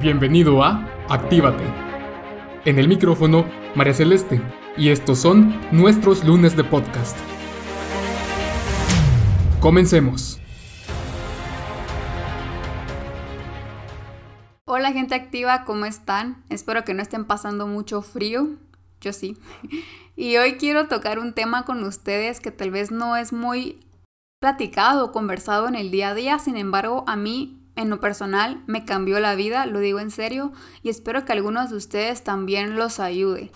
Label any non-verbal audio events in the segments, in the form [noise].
Bienvenido a Actívate. En el micrófono, María Celeste, y estos son nuestros lunes de podcast. Comencemos. Hola gente activa, ¿cómo están? Espero que no estén pasando mucho frío. Yo sí. [laughs] Y hoy quiero tocar un tema con ustedes que tal vez no es muy platicado o conversado en el día a día, sin embargo a mí en lo personal me cambió la vida, lo digo en serio, y espero que algunos de ustedes también los ayude.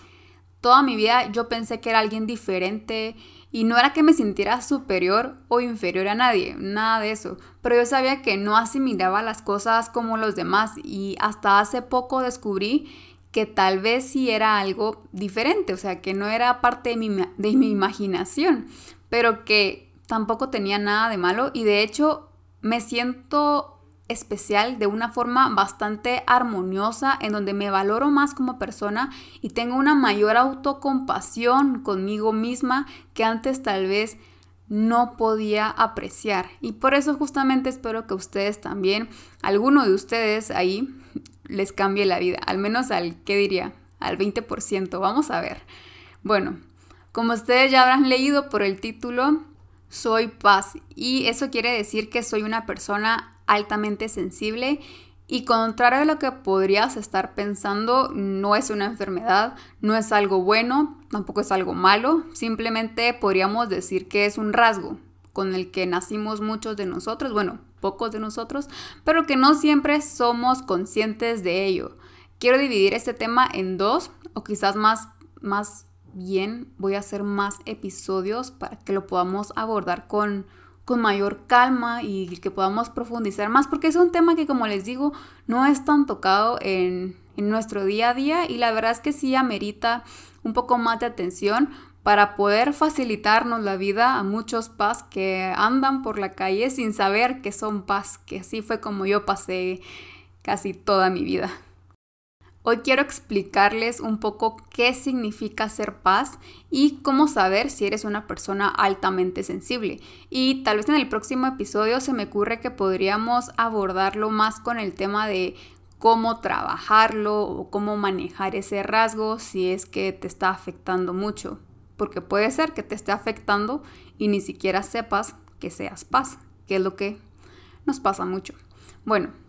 Toda mi vida yo pensé que era alguien diferente y no era que me sintiera superior o inferior a nadie, nada de eso, pero yo sabía que no asimilaba las cosas como los demás y hasta hace poco descubrí que tal vez sí era algo diferente, o sea, que no era parte de mi, de mi imaginación, pero que tampoco tenía nada de malo y de hecho me siento especial de una forma bastante armoniosa en donde me valoro más como persona y tengo una mayor autocompasión conmigo misma que antes tal vez no podía apreciar. Y por eso justamente espero que ustedes también, alguno de ustedes ahí, les cambie la vida, al menos al, ¿qué diría? Al 20%, vamos a ver. Bueno, como ustedes ya habrán leído por el título, soy paz y eso quiere decir que soy una persona altamente sensible y contrario a lo que podrías estar pensando, no es una enfermedad, no es algo bueno, tampoco es algo malo, simplemente podríamos decir que es un rasgo con el que nacimos muchos de nosotros, bueno, pocos de nosotros, pero que no siempre somos conscientes de ello. Quiero dividir este tema en dos, o quizás más, más bien voy a hacer más episodios para que lo podamos abordar con con mayor calma y que podamos profundizar más, porque es un tema que, como les digo, no es tan tocado en, en nuestro día a día y la verdad es que sí amerita un poco más de atención para poder facilitarnos la vida a muchos paz que andan por la calle sin saber que son paz, que así fue como yo pasé casi toda mi vida. Hoy quiero explicarles un poco qué significa ser paz y cómo saber si eres una persona altamente sensible. Y tal vez en el próximo episodio se me ocurre que podríamos abordarlo más con el tema de cómo trabajarlo o cómo manejar ese rasgo si es que te está afectando mucho. Porque puede ser que te esté afectando y ni siquiera sepas que seas paz, que es lo que nos pasa mucho. Bueno,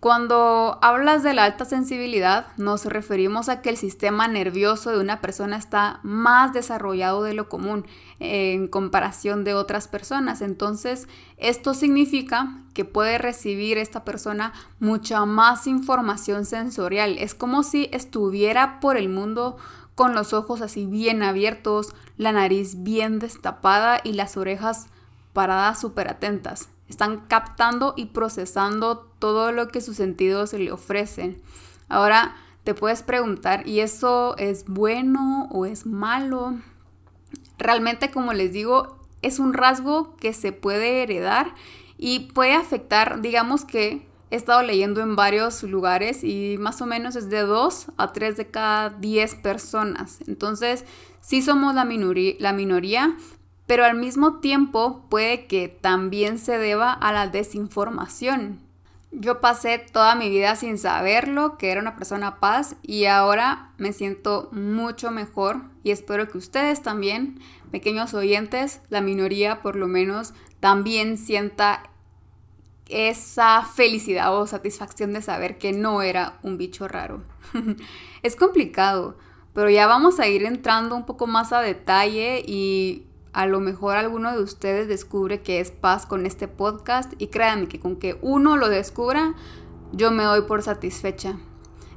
cuando hablas de la alta sensibilidad, nos referimos a que el sistema nervioso de una persona está más desarrollado de lo común en comparación de otras personas. Entonces, esto significa que puede recibir esta persona mucha más información sensorial. Es como si estuviera por el mundo con los ojos así bien abiertos, la nariz bien destapada y las orejas paradas súper atentas. Están captando y procesando todo lo que sus sentidos le ofrecen. Ahora te puedes preguntar, ¿y eso es bueno o es malo? Realmente, como les digo, es un rasgo que se puede heredar y puede afectar, digamos que he estado leyendo en varios lugares y más o menos es de 2 a 3 de cada 10 personas. Entonces, sí somos la minoría, la minoría, pero al mismo tiempo puede que también se deba a la desinformación. Yo pasé toda mi vida sin saberlo, que era una persona paz y ahora me siento mucho mejor y espero que ustedes también, pequeños oyentes, la minoría por lo menos, también sienta esa felicidad o satisfacción de saber que no era un bicho raro. [laughs] es complicado, pero ya vamos a ir entrando un poco más a detalle y a lo mejor alguno de ustedes descubre que es paz con este podcast y créanme que con que uno lo descubra, yo me doy por satisfecha.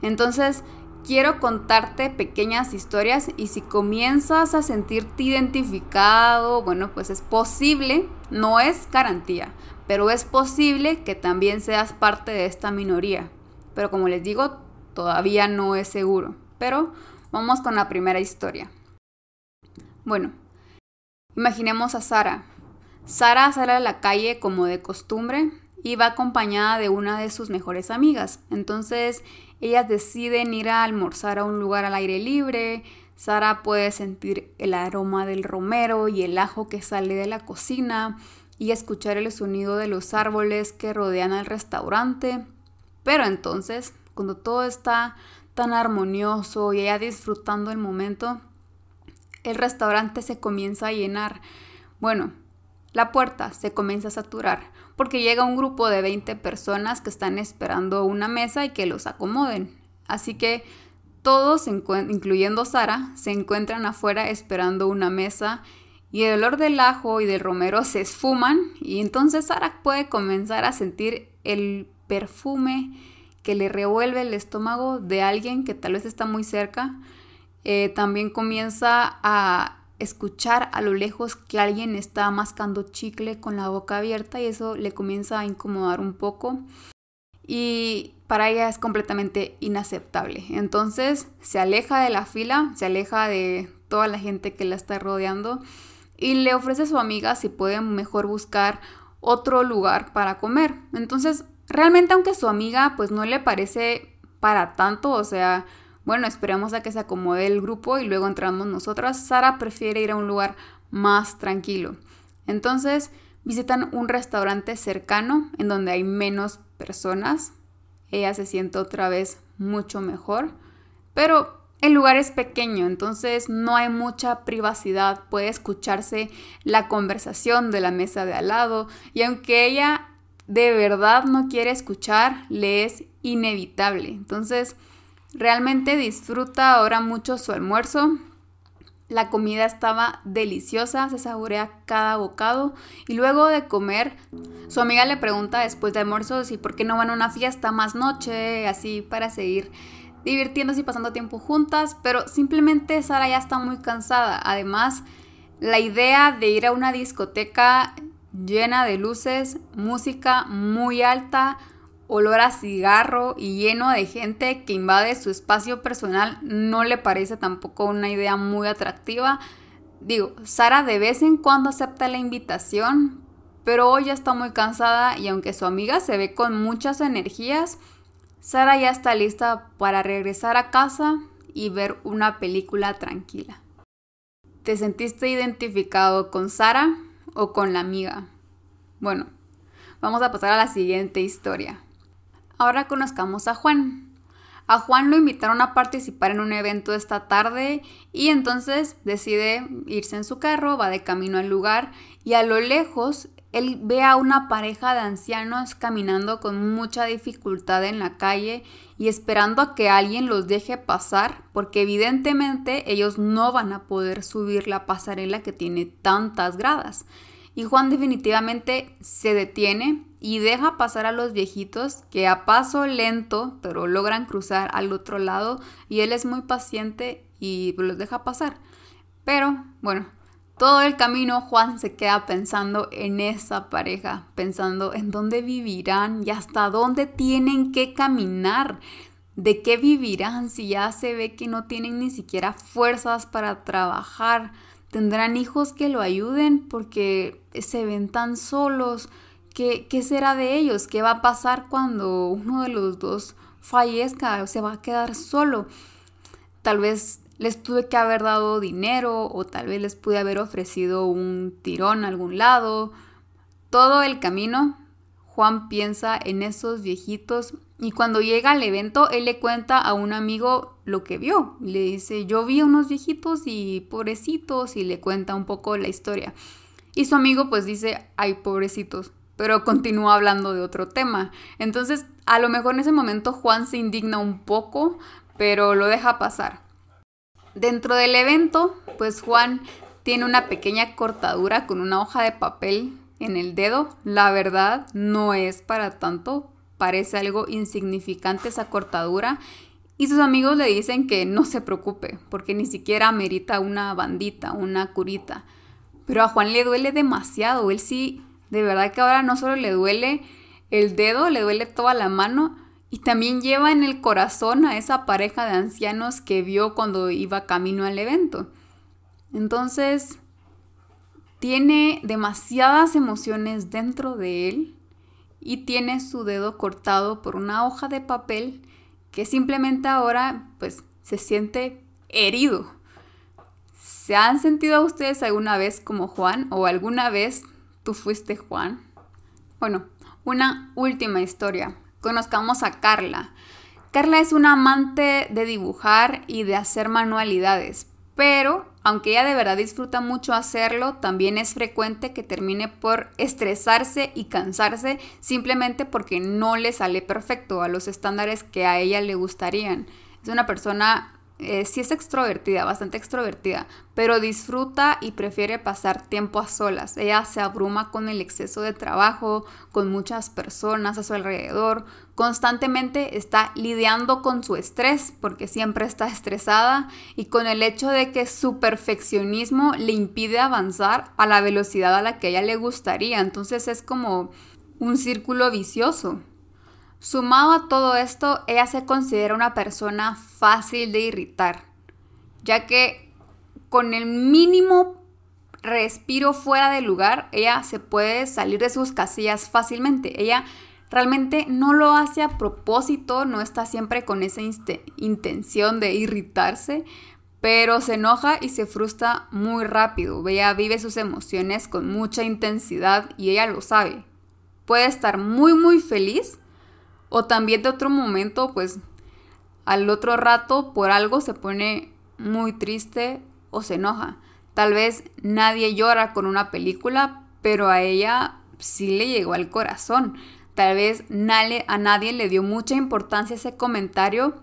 Entonces, quiero contarte pequeñas historias y si comienzas a sentirte identificado, bueno, pues es posible, no es garantía, pero es posible que también seas parte de esta minoría. Pero como les digo, todavía no es seguro. Pero vamos con la primera historia. Bueno, Imaginemos a Sara. Sara sale a la calle como de costumbre y va acompañada de una de sus mejores amigas. Entonces ellas deciden ir a almorzar a un lugar al aire libre. Sara puede sentir el aroma del romero y el ajo que sale de la cocina y escuchar el sonido de los árboles que rodean al restaurante. Pero entonces, cuando todo está tan armonioso y ella disfrutando el momento, el restaurante se comienza a llenar. Bueno, la puerta se comienza a saturar porque llega un grupo de 20 personas que están esperando una mesa y que los acomoden. Así que todos, incluyendo Sara, se encuentran afuera esperando una mesa y el olor del ajo y del romero se esfuman y entonces Sara puede comenzar a sentir el perfume que le revuelve el estómago de alguien que tal vez está muy cerca. Eh, también comienza a escuchar a lo lejos que alguien está mascando chicle con la boca abierta y eso le comienza a incomodar un poco. Y para ella es completamente inaceptable. Entonces se aleja de la fila, se aleja de toda la gente que la está rodeando y le ofrece a su amiga si puede mejor buscar otro lugar para comer. Entonces Realmente aunque su amiga pues no le parece para tanto, o sea, bueno, esperamos a que se acomode el grupo y luego entramos nosotras, Sara prefiere ir a un lugar más tranquilo. Entonces visitan un restaurante cercano en donde hay menos personas. Ella se siente otra vez mucho mejor, pero el lugar es pequeño, entonces no hay mucha privacidad, puede escucharse la conversación de la mesa de al lado y aunque ella de verdad no quiere escuchar, le es inevitable. Entonces, realmente disfruta ahora mucho su almuerzo. La comida estaba deliciosa, se saborea cada bocado y luego de comer, su amiga le pregunta después de almuerzo si por qué no van a una fiesta más noche, así para seguir divirtiéndose y pasando tiempo juntas, pero simplemente Sara ya está muy cansada. Además, la idea de ir a una discoteca llena de luces, música muy alta, olor a cigarro y lleno de gente que invade su espacio personal no le parece tampoco una idea muy atractiva. Digo, Sara de vez en cuando acepta la invitación, pero hoy ya está muy cansada y aunque su amiga se ve con muchas energías, Sara ya está lista para regresar a casa y ver una película tranquila. ¿Te sentiste identificado con Sara? o con la amiga. Bueno, vamos a pasar a la siguiente historia. Ahora conozcamos a Juan. A Juan lo invitaron a participar en un evento esta tarde y entonces decide irse en su carro, va de camino al lugar y a lo lejos él ve a una pareja de ancianos caminando con mucha dificultad en la calle y esperando a que alguien los deje pasar, porque evidentemente ellos no van a poder subir la pasarela que tiene tantas gradas. Y Juan definitivamente se detiene y deja pasar a los viejitos que a paso lento, pero logran cruzar al otro lado y él es muy paciente y los deja pasar. Pero bueno, todo el camino Juan se queda pensando en esa pareja, pensando en dónde vivirán y hasta dónde tienen que caminar. ¿De qué vivirán si ya se ve que no tienen ni siquiera fuerzas para trabajar? ¿Tendrán hijos que lo ayuden porque se ven tan solos? ¿Qué, ¿Qué será de ellos? ¿Qué va a pasar cuando uno de los dos fallezca o se va a quedar solo? Tal vez les tuve que haber dado dinero o tal vez les pude haber ofrecido un tirón a algún lado. Todo el camino, Juan piensa en esos viejitos y cuando llega al evento, él le cuenta a un amigo lo que vio. Le dice, yo vi unos viejitos y pobrecitos y le cuenta un poco la historia. Y su amigo pues dice, ay, pobrecitos, pero continúa hablando de otro tema. Entonces, a lo mejor en ese momento Juan se indigna un poco, pero lo deja pasar. Dentro del evento, pues Juan tiene una pequeña cortadura con una hoja de papel en el dedo. La verdad no es para tanto, parece algo insignificante esa cortadura. Y sus amigos le dicen que no se preocupe, porque ni siquiera amerita una bandita, una curita. Pero a Juan le duele demasiado. Él sí, de verdad que ahora no solo le duele el dedo, le duele toda la mano y también lleva en el corazón a esa pareja de ancianos que vio cuando iba camino al evento. Entonces, tiene demasiadas emociones dentro de él y tiene su dedo cortado por una hoja de papel que simplemente ahora pues se siente herido. ¿Se han sentido ustedes alguna vez como Juan o alguna vez tú fuiste Juan? Bueno, una última historia conozcamos a Carla. Carla es una amante de dibujar y de hacer manualidades, pero aunque ella de verdad disfruta mucho hacerlo, también es frecuente que termine por estresarse y cansarse simplemente porque no le sale perfecto a los estándares que a ella le gustarían. Es una persona eh, sí es extrovertida, bastante extrovertida, pero disfruta y prefiere pasar tiempo a solas. Ella se abruma con el exceso de trabajo, con muchas personas a su alrededor, constantemente está lidiando con su estrés porque siempre está estresada y con el hecho de que su perfeccionismo le impide avanzar a la velocidad a la que ella le gustaría. Entonces es como un círculo vicioso. Sumado a todo esto, ella se considera una persona fácil de irritar, ya que con el mínimo respiro fuera de lugar, ella se puede salir de sus casillas fácilmente. Ella realmente no lo hace a propósito, no está siempre con esa intención de irritarse, pero se enoja y se frustra muy rápido. Ella vive sus emociones con mucha intensidad y ella lo sabe. Puede estar muy muy feliz o también de otro momento, pues al otro rato por algo se pone muy triste o se enoja. Tal vez nadie llora con una película, pero a ella sí le llegó al corazón. Tal vez a nadie le dio mucha importancia ese comentario,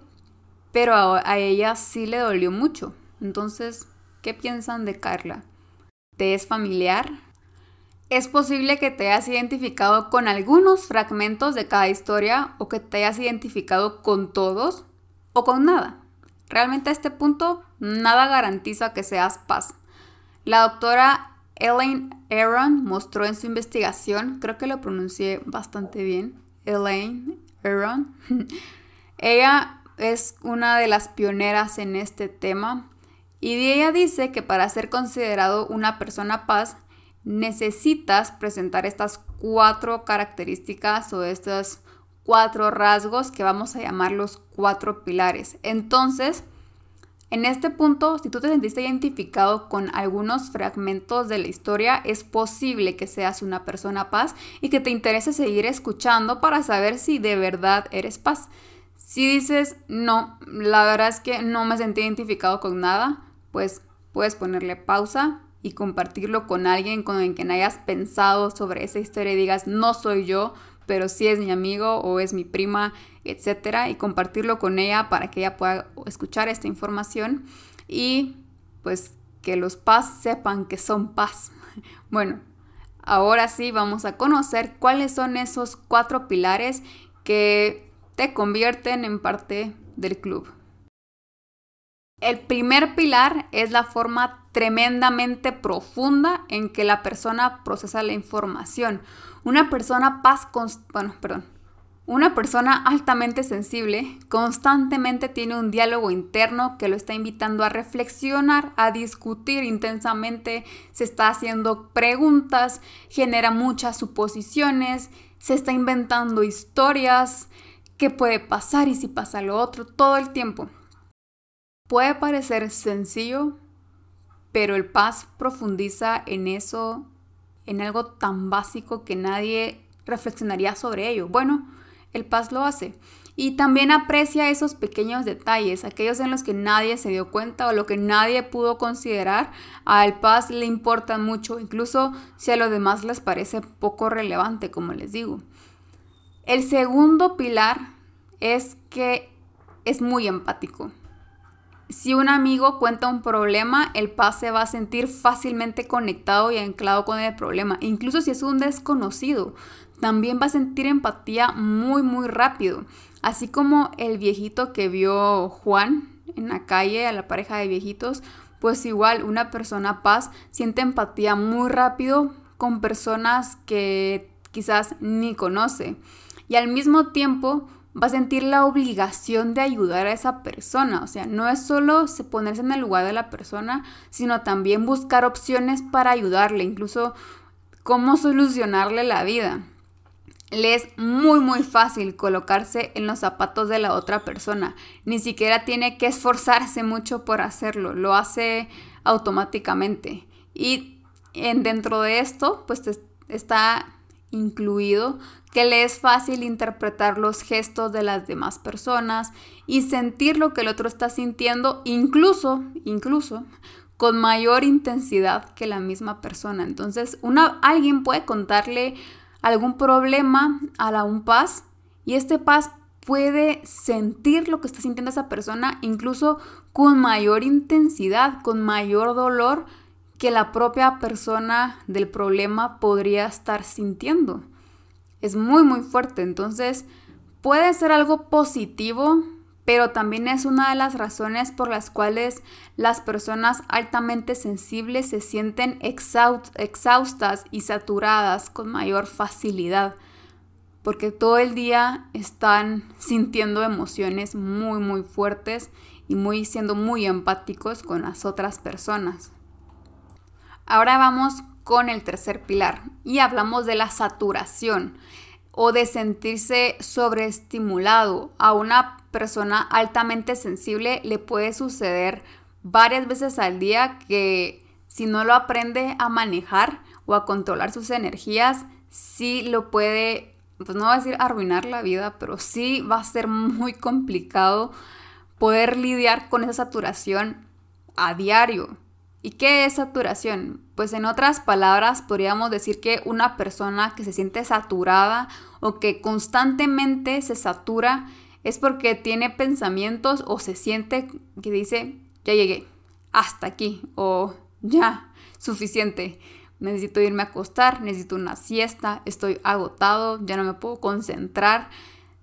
pero a, a ella sí le dolió mucho. Entonces, ¿qué piensan de Carla? ¿Te es familiar? Es posible que te hayas identificado con algunos fragmentos de cada historia o que te hayas identificado con todos o con nada. Realmente a este punto nada garantiza que seas paz. La doctora Elaine Aaron mostró en su investigación, creo que lo pronuncié bastante bien, Elaine Aaron. [laughs] ella es una de las pioneras en este tema y ella dice que para ser considerado una persona paz necesitas presentar estas cuatro características o estos cuatro rasgos que vamos a llamar los cuatro pilares. Entonces, en este punto, si tú te sentiste identificado con algunos fragmentos de la historia, es posible que seas una persona paz y que te interese seguir escuchando para saber si de verdad eres paz. Si dices, no, la verdad es que no me sentí identificado con nada, pues puedes ponerle pausa, y compartirlo con alguien con que hayas pensado sobre esa historia y digas, no soy yo, pero sí es mi amigo o es mi prima, etcétera, y compartirlo con ella para que ella pueda escuchar esta información y pues que los paz sepan que son paz. [laughs] Bueno, ahora sí vamos a conocer cuáles son esos cuatro pilares que te convierten en parte del club. El primer pilar es la forma tremendamente profunda en que la persona procesa la información. Una persona paz, bueno, perdón, una persona altamente sensible constantemente tiene un diálogo interno que lo está invitando a reflexionar, a discutir intensamente, se está haciendo preguntas, genera muchas suposiciones, se está inventando historias, qué puede pasar y si pasa lo otro todo el tiempo. Puede parecer sencillo, pero el paz profundiza en eso, en algo tan básico que nadie reflexionaría sobre ello. Bueno, el paz lo hace. Y también aprecia esos pequeños detalles, aquellos en los que nadie se dio cuenta o lo que nadie pudo considerar. Al paz le importa mucho, incluso si a los demás les parece poco relevante, como les digo. El segundo pilar es que es muy empático. Si un amigo cuenta un problema, el paz se va a sentir fácilmente conectado y anclado con el problema. Incluso si es un desconocido, también va a sentir empatía muy, muy rápido. Así como el viejito que vio Juan en la calle, a la pareja de viejitos, pues igual una persona paz siente empatía muy rápido con personas que quizás ni conoce. Y al mismo tiempo, va a sentir la obligación de ayudar a esa persona. O sea, no es solo ponerse en el lugar de la persona, sino también buscar opciones para ayudarle, incluso cómo solucionarle la vida. Le es muy muy fácil colocarse en los zapatos de la otra persona. Ni siquiera tiene que esforzarse mucho por hacerlo, lo hace automáticamente. Y en, dentro de esto, pues está incluido, que le es fácil interpretar los gestos de las demás personas y sentir lo que el otro está sintiendo, incluso, incluso con mayor intensidad que la misma persona. Entonces, una, alguien puede contarle algún problema a la un paz y este paz puede sentir lo que está sintiendo esa persona incluso con mayor intensidad, con mayor dolor que la propia persona del problema podría estar sintiendo. Es muy muy fuerte, entonces puede ser algo positivo, pero también es una de las razones por las cuales las personas altamente sensibles se sienten exhaustas y saturadas con mayor facilidad, porque todo el día están sintiendo emociones muy muy fuertes y muy siendo muy empáticos con las otras personas. Ahora vamos con el tercer pilar y hablamos de la saturación o de sentirse sobreestimulado. A una persona altamente sensible le puede suceder varias veces al día que si no lo aprende a manejar o a controlar sus energías, sí lo puede, pues no va a decir arruinar la vida, pero sí va a ser muy complicado poder lidiar con esa saturación a diario. ¿Y qué es saturación? Pues en otras palabras podríamos decir que una persona que se siente saturada o que constantemente se satura es porque tiene pensamientos o se siente que dice, ya llegué, hasta aquí o ya, suficiente. Necesito irme a acostar, necesito una siesta, estoy agotado, ya no me puedo concentrar,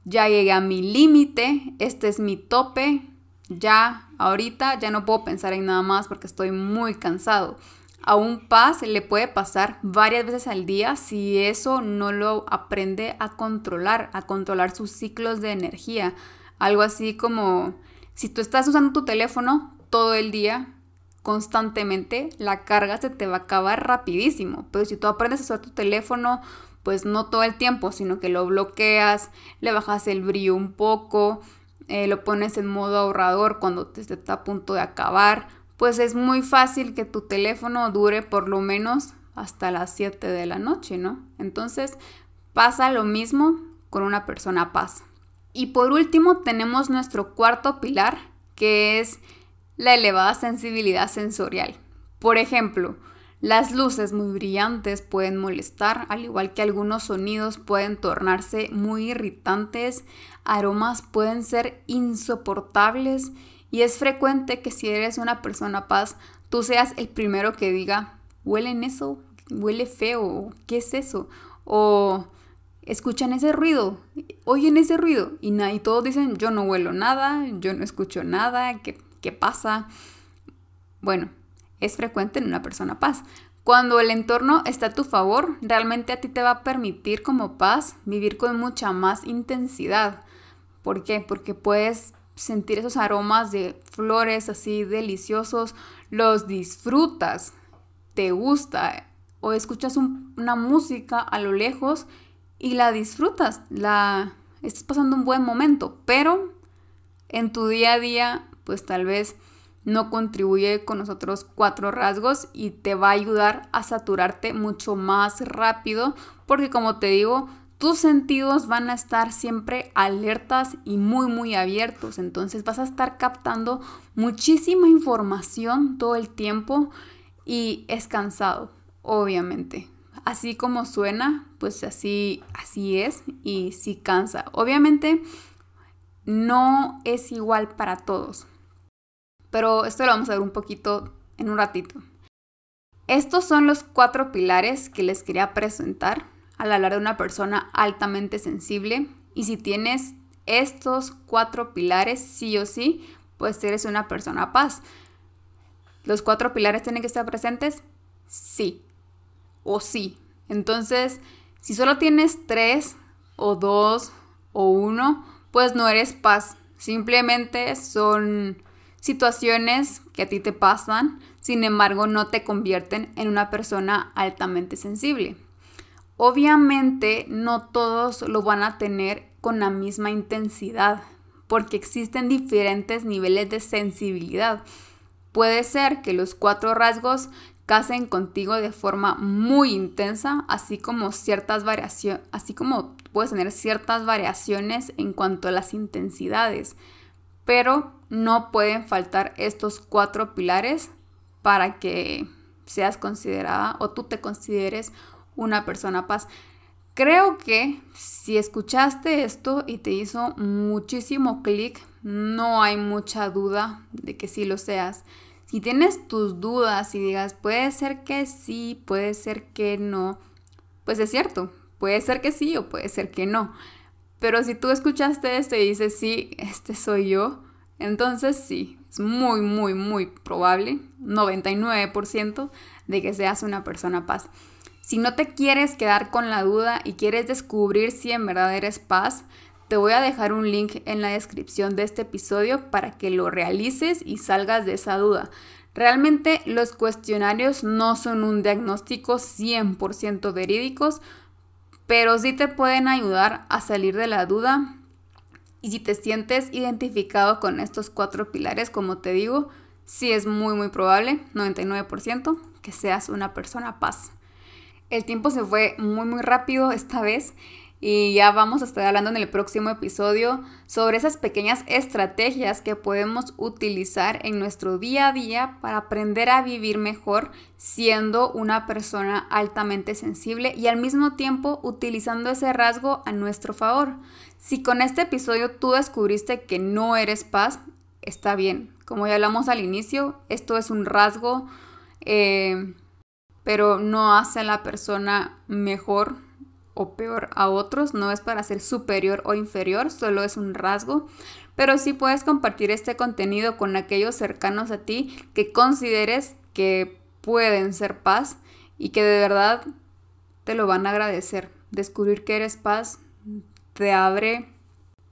ya llegué a mi límite, este es mi tope, ya ahorita ya no puedo pensar en nada más porque estoy muy cansado. A un paz le puede pasar varias veces al día si eso no lo aprende a controlar, a controlar sus ciclos de energía. Algo así como si tú estás usando tu teléfono todo el día, constantemente, la carga se te va a acabar rapidísimo. Pero si tú aprendes a usar tu teléfono, pues no todo el tiempo, sino que lo bloqueas, le bajas el brillo un poco, eh, lo pones en modo ahorrador cuando te está a punto de acabar, pues es muy fácil que tu teléfono dure por lo menos hasta las 7 de la noche, ¿no? Entonces pasa lo mismo con una persona paz. Y por último tenemos nuestro cuarto pilar, que es la elevada sensibilidad sensorial. Por ejemplo, las luces muy brillantes pueden molestar, al igual que algunos sonidos pueden tornarse muy irritantes, aromas pueden ser insoportables y es frecuente que si eres una persona paz, tú seas el primero que diga, huele en eso, huele feo, ¿qué es eso? O escuchan ese ruido, oyen ese ruido y, y todos dicen, yo no huelo nada, yo no escucho nada, ¿qué, qué pasa? Bueno, es frecuente en una persona paz. Cuando el entorno está a tu favor, realmente a ti te va a permitir como paz vivir con mucha más intensidad. ¿Por qué? Porque puedes sentir esos aromas de flores así deliciosos, los disfrutas, te gusta o escuchas una música a lo lejos y la disfrutas, la estás pasando un buen momento, pero en tu día a día pues tal vez no contribuye con los otros cuatro rasgos y te va a ayudar a saturarte mucho más rápido porque como te digo, tus sentidos van a estar siempre alertas y muy muy abiertos, entonces vas a estar captando muchísima información todo el tiempo y es cansado, obviamente. Así como suena, pues así así es y sí cansa. Obviamente no es igual para todos pero esto lo vamos a ver un poquito en un ratito. Estos son los cuatro pilares que les quería presentar al hablar de una persona altamente sensible y si tienes estos cuatro pilares sí o sí, pues eres una persona paz. ¿Los cuatro pilares tienen que estar presentes? Sí. O sí. Entonces, si solo tienes tres o dos o uno, pues no eres paz. Simplemente son situaciones que a ti te pasan, sin embargo no te convierten en una persona altamente sensible. Obviamente no todos lo van a tener con la misma intensidad, porque existen diferentes niveles de sensibilidad. Puede ser que los cuatro rasgos casen contigo de forma muy intensa, así como ciertas variaciones, así como puedes tener ciertas variaciones en cuanto a las intensidades, pero no pueden faltar estos cuatro pilares para que seas considerada o tú te consideres una persona paz. Creo que si escuchaste esto y te hizo muchísimo clic, no hay mucha duda de que sí lo seas. Si tienes tus dudas y digas, puede ser que sí, puede ser que no, pues es cierto, puede ser que sí o puede ser que no. Pero si tú escuchaste esto y dices, sí, este soy yo, entonces sí, es muy, muy, muy probable, 99%, de que seas una persona paz. Si no te quieres quedar con la duda y quieres descubrir si en verdad eres paz, te voy a dejar un link en la descripción de este episodio para que lo realices y salgas de esa duda. Realmente los cuestionarios no son un diagnóstico 100% verídicos, pero sí te pueden ayudar a salir de la duda. Y si te sientes identificado con estos cuatro pilares, como te digo, sí es muy muy probable, 99%, que seas una persona paz. El tiempo se fue muy muy rápido esta vez y ya vamos a estar hablando en el próximo episodio sobre esas pequeñas estrategias que podemos utilizar en nuestro día a día para aprender a vivir mejor siendo una persona altamente sensible y al mismo tiempo utilizando ese rasgo a nuestro favor. Si con este episodio tú descubriste que no eres paz, está bien. Como ya hablamos al inicio, esto es un rasgo... Eh, pero no hace a la persona mejor o peor a otros, no es para ser superior o inferior, solo es un rasgo, pero sí puedes compartir este contenido con aquellos cercanos a ti que consideres que pueden ser paz y que de verdad te lo van a agradecer. Descubrir que eres paz te abre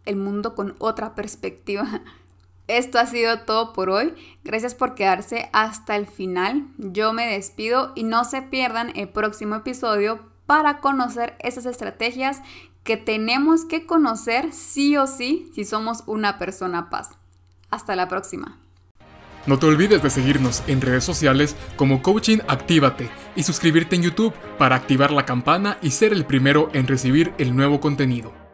el mundo con otra perspectiva [laughs] Esto ha sido todo por hoy. Gracias por quedarse hasta el final. Yo me despido y no se pierdan el próximo episodio para conocer esas estrategias que tenemos que conocer sí o sí si somos una persona paz. Hasta la próxima. No te olvides de seguirnos en redes sociales como Coaching Actívate y suscribirte en YouTube para activar la campana y ser el primero en recibir el nuevo contenido.